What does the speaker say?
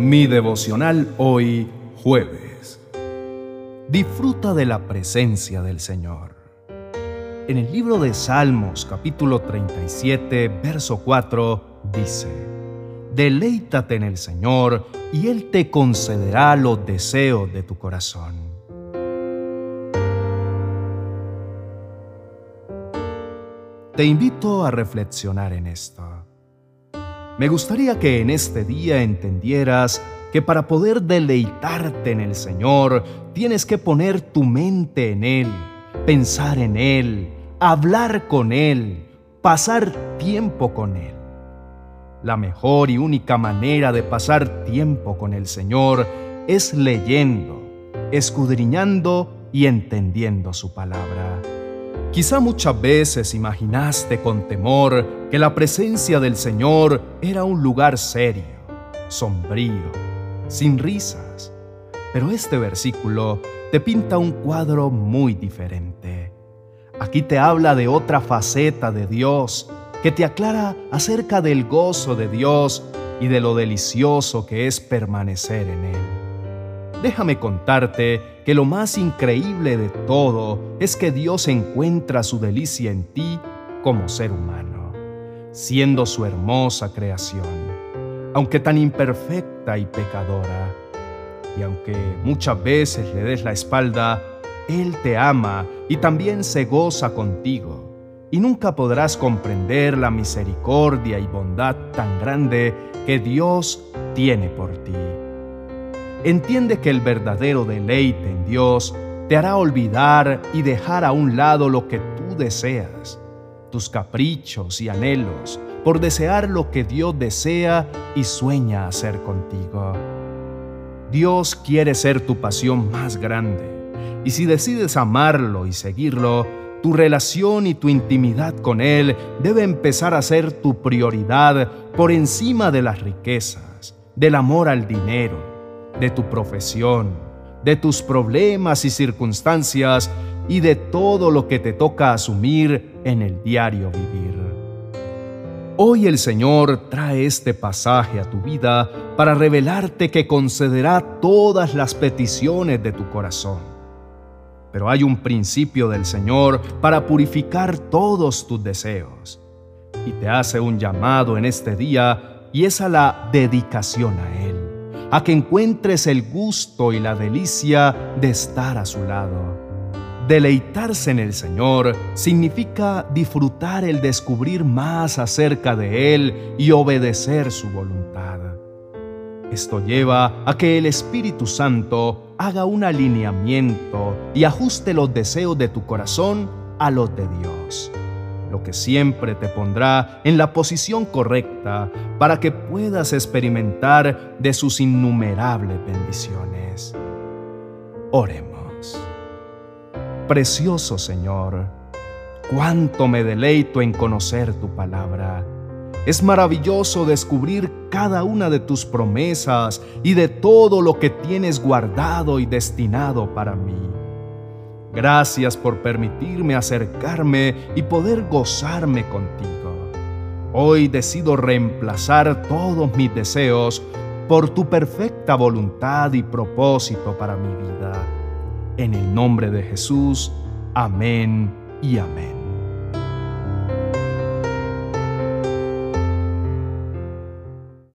Mi devocional hoy, jueves. Disfruta de la presencia del Señor. En el libro de Salmos, capítulo 37, verso 4, dice, Deleítate en el Señor y Él te concederá los deseos de tu corazón. Te invito a reflexionar en esto. Me gustaría que en este día entendieras que para poder deleitarte en el Señor, tienes que poner tu mente en Él, pensar en Él, hablar con Él, pasar tiempo con Él. La mejor y única manera de pasar tiempo con el Señor es leyendo, escudriñando y entendiendo su palabra. Quizá muchas veces imaginaste con temor que la presencia del Señor era un lugar serio, sombrío, sin risas, pero este versículo te pinta un cuadro muy diferente. Aquí te habla de otra faceta de Dios que te aclara acerca del gozo de Dios y de lo delicioso que es permanecer en Él. Déjame contarte que lo más increíble de todo es que Dios encuentra su delicia en ti como ser humano, siendo su hermosa creación, aunque tan imperfecta y pecadora. Y aunque muchas veces le des la espalda, Él te ama y también se goza contigo, y nunca podrás comprender la misericordia y bondad tan grande que Dios tiene por ti. Entiende que el verdadero deleite en Dios te hará olvidar y dejar a un lado lo que tú deseas, tus caprichos y anhelos, por desear lo que Dios desea y sueña hacer contigo. Dios quiere ser tu pasión más grande, y si decides amarlo y seguirlo, tu relación y tu intimidad con Él debe empezar a ser tu prioridad por encima de las riquezas, del amor al dinero, de tu profesión, de tus problemas y circunstancias y de todo lo que te toca asumir en el diario vivir. Hoy el Señor trae este pasaje a tu vida para revelarte que concederá todas las peticiones de tu corazón. Pero hay un principio del Señor para purificar todos tus deseos y te hace un llamado en este día y es a la dedicación a Él a que encuentres el gusto y la delicia de estar a su lado. Deleitarse en el Señor significa disfrutar el descubrir más acerca de Él y obedecer su voluntad. Esto lleva a que el Espíritu Santo haga un alineamiento y ajuste los deseos de tu corazón a los de Dios lo que siempre te pondrá en la posición correcta para que puedas experimentar de sus innumerables bendiciones. Oremos. Precioso Señor, cuánto me deleito en conocer tu palabra. Es maravilloso descubrir cada una de tus promesas y de todo lo que tienes guardado y destinado para mí. Gracias por permitirme acercarme y poder gozarme contigo. Hoy decido reemplazar todos mis deseos por tu perfecta voluntad y propósito para mi vida. En el nombre de Jesús, amén y amén.